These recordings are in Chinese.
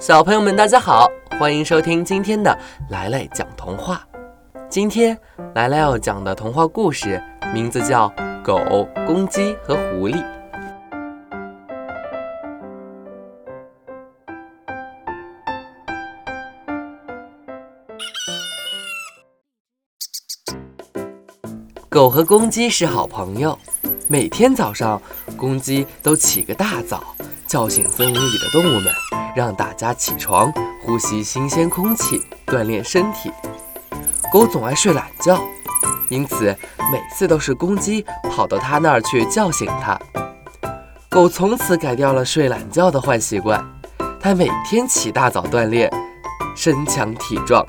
小朋友们，大家好，欢迎收听今天的来来讲童话。今天来来要讲的童话故事名字叫《狗、公鸡和狐狸》。狗和公鸡是好朋友，每天早上，公鸡都起个大早，叫醒森林里的动物们，让大家起床，呼吸新鲜空气，锻炼身体。狗总爱睡懒觉，因此每次都是公鸡跑到它那儿去叫醒它。狗从此改掉了睡懒觉的坏习惯，它每天起大早锻炼，身强体壮。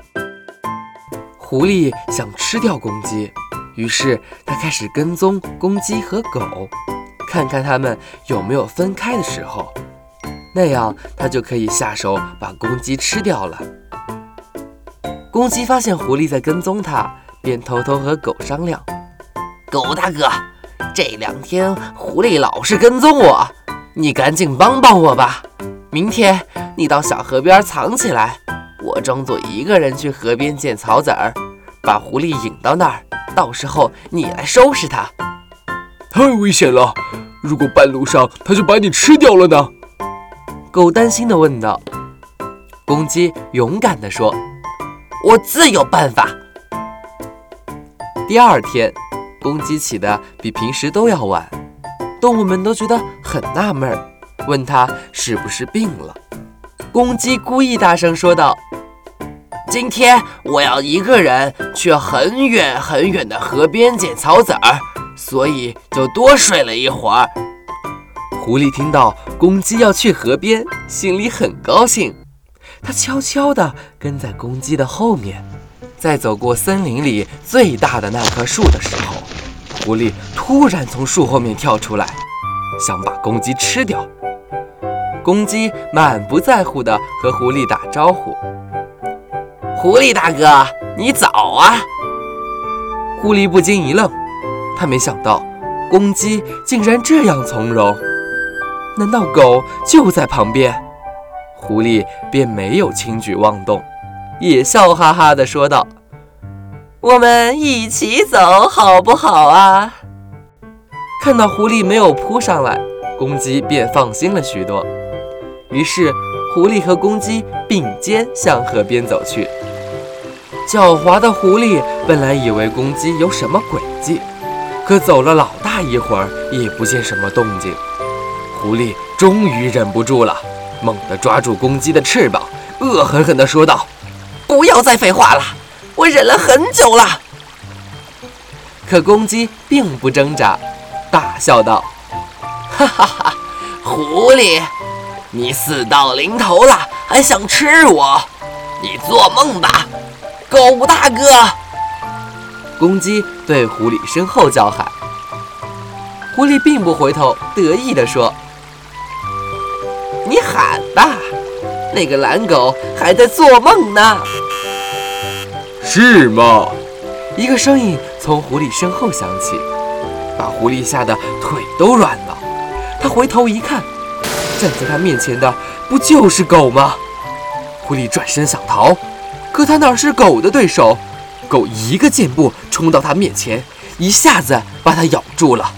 狐狸想吃掉公鸡。于是，它开始跟踪公鸡和狗，看看他们有没有分开的时候，那样他就可以下手把公鸡吃掉了。公鸡发现狐狸在跟踪它，便偷偷和狗商量：“狗大哥，这两天狐狸老是跟踪我，你赶紧帮帮我吧。明天你到小河边藏起来，我装作一个人去河边捡草籽儿，把狐狸引到那儿。”到时候你来收拾它，太危险了！如果半路上它就把你吃掉了呢？狗担心地问道。公鸡勇敢地说：“我自有办法。”第二天，公鸡起得比平时都要晚，动物们都觉得很纳闷，问他是不是病了。公鸡故意大声说道。今天我要一个人去很远很远的河边捡草籽儿，所以就多睡了一会儿。狐狸听到公鸡要去河边，心里很高兴。它悄悄地跟在公鸡的后面，在走过森林里最大的那棵树的时候，狐狸突然从树后面跳出来，想把公鸡吃掉。公鸡满不在乎地和狐狸打招呼。狐狸大哥，你早啊！狐狸不禁一愣，他没想到公鸡竟然这样从容。难道狗就在旁边？狐狸便没有轻举妄动，也笑哈哈地说道：“我们一起走好不好啊？”看到狐狸没有扑上来，公鸡便放心了许多。于是，狐狸和公鸡并肩向河边走去。狡猾的狐狸本来以为公鸡有什么诡计，可走了老大一会儿也不见什么动静。狐狸终于忍不住了，猛地抓住公鸡的翅膀，恶狠狠地说道：“不要再废话了，我忍了很久了。”可公鸡并不挣扎，大笑道：“哈哈哈，狐狸，你死到临头了，还想吃我？你做梦吧！”狗大哥，公鸡对狐狸身后叫喊。狐狸并不回头，得意地说：“你喊吧，那个懒狗还在做梦呢。”是吗？一个声音从狐狸身后响起，把狐狸吓得腿都软了。他回头一看，站在他面前的不就是狗吗？狐狸转身想逃。可他哪是狗的对手？狗一个箭步冲到他面前，一下子把他咬住了。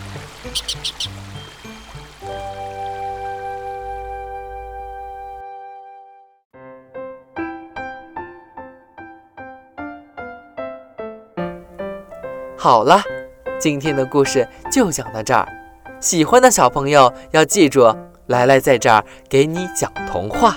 好了，今天的故事就讲到这儿。喜欢的小朋友要记住，来来在这儿给你讲童话。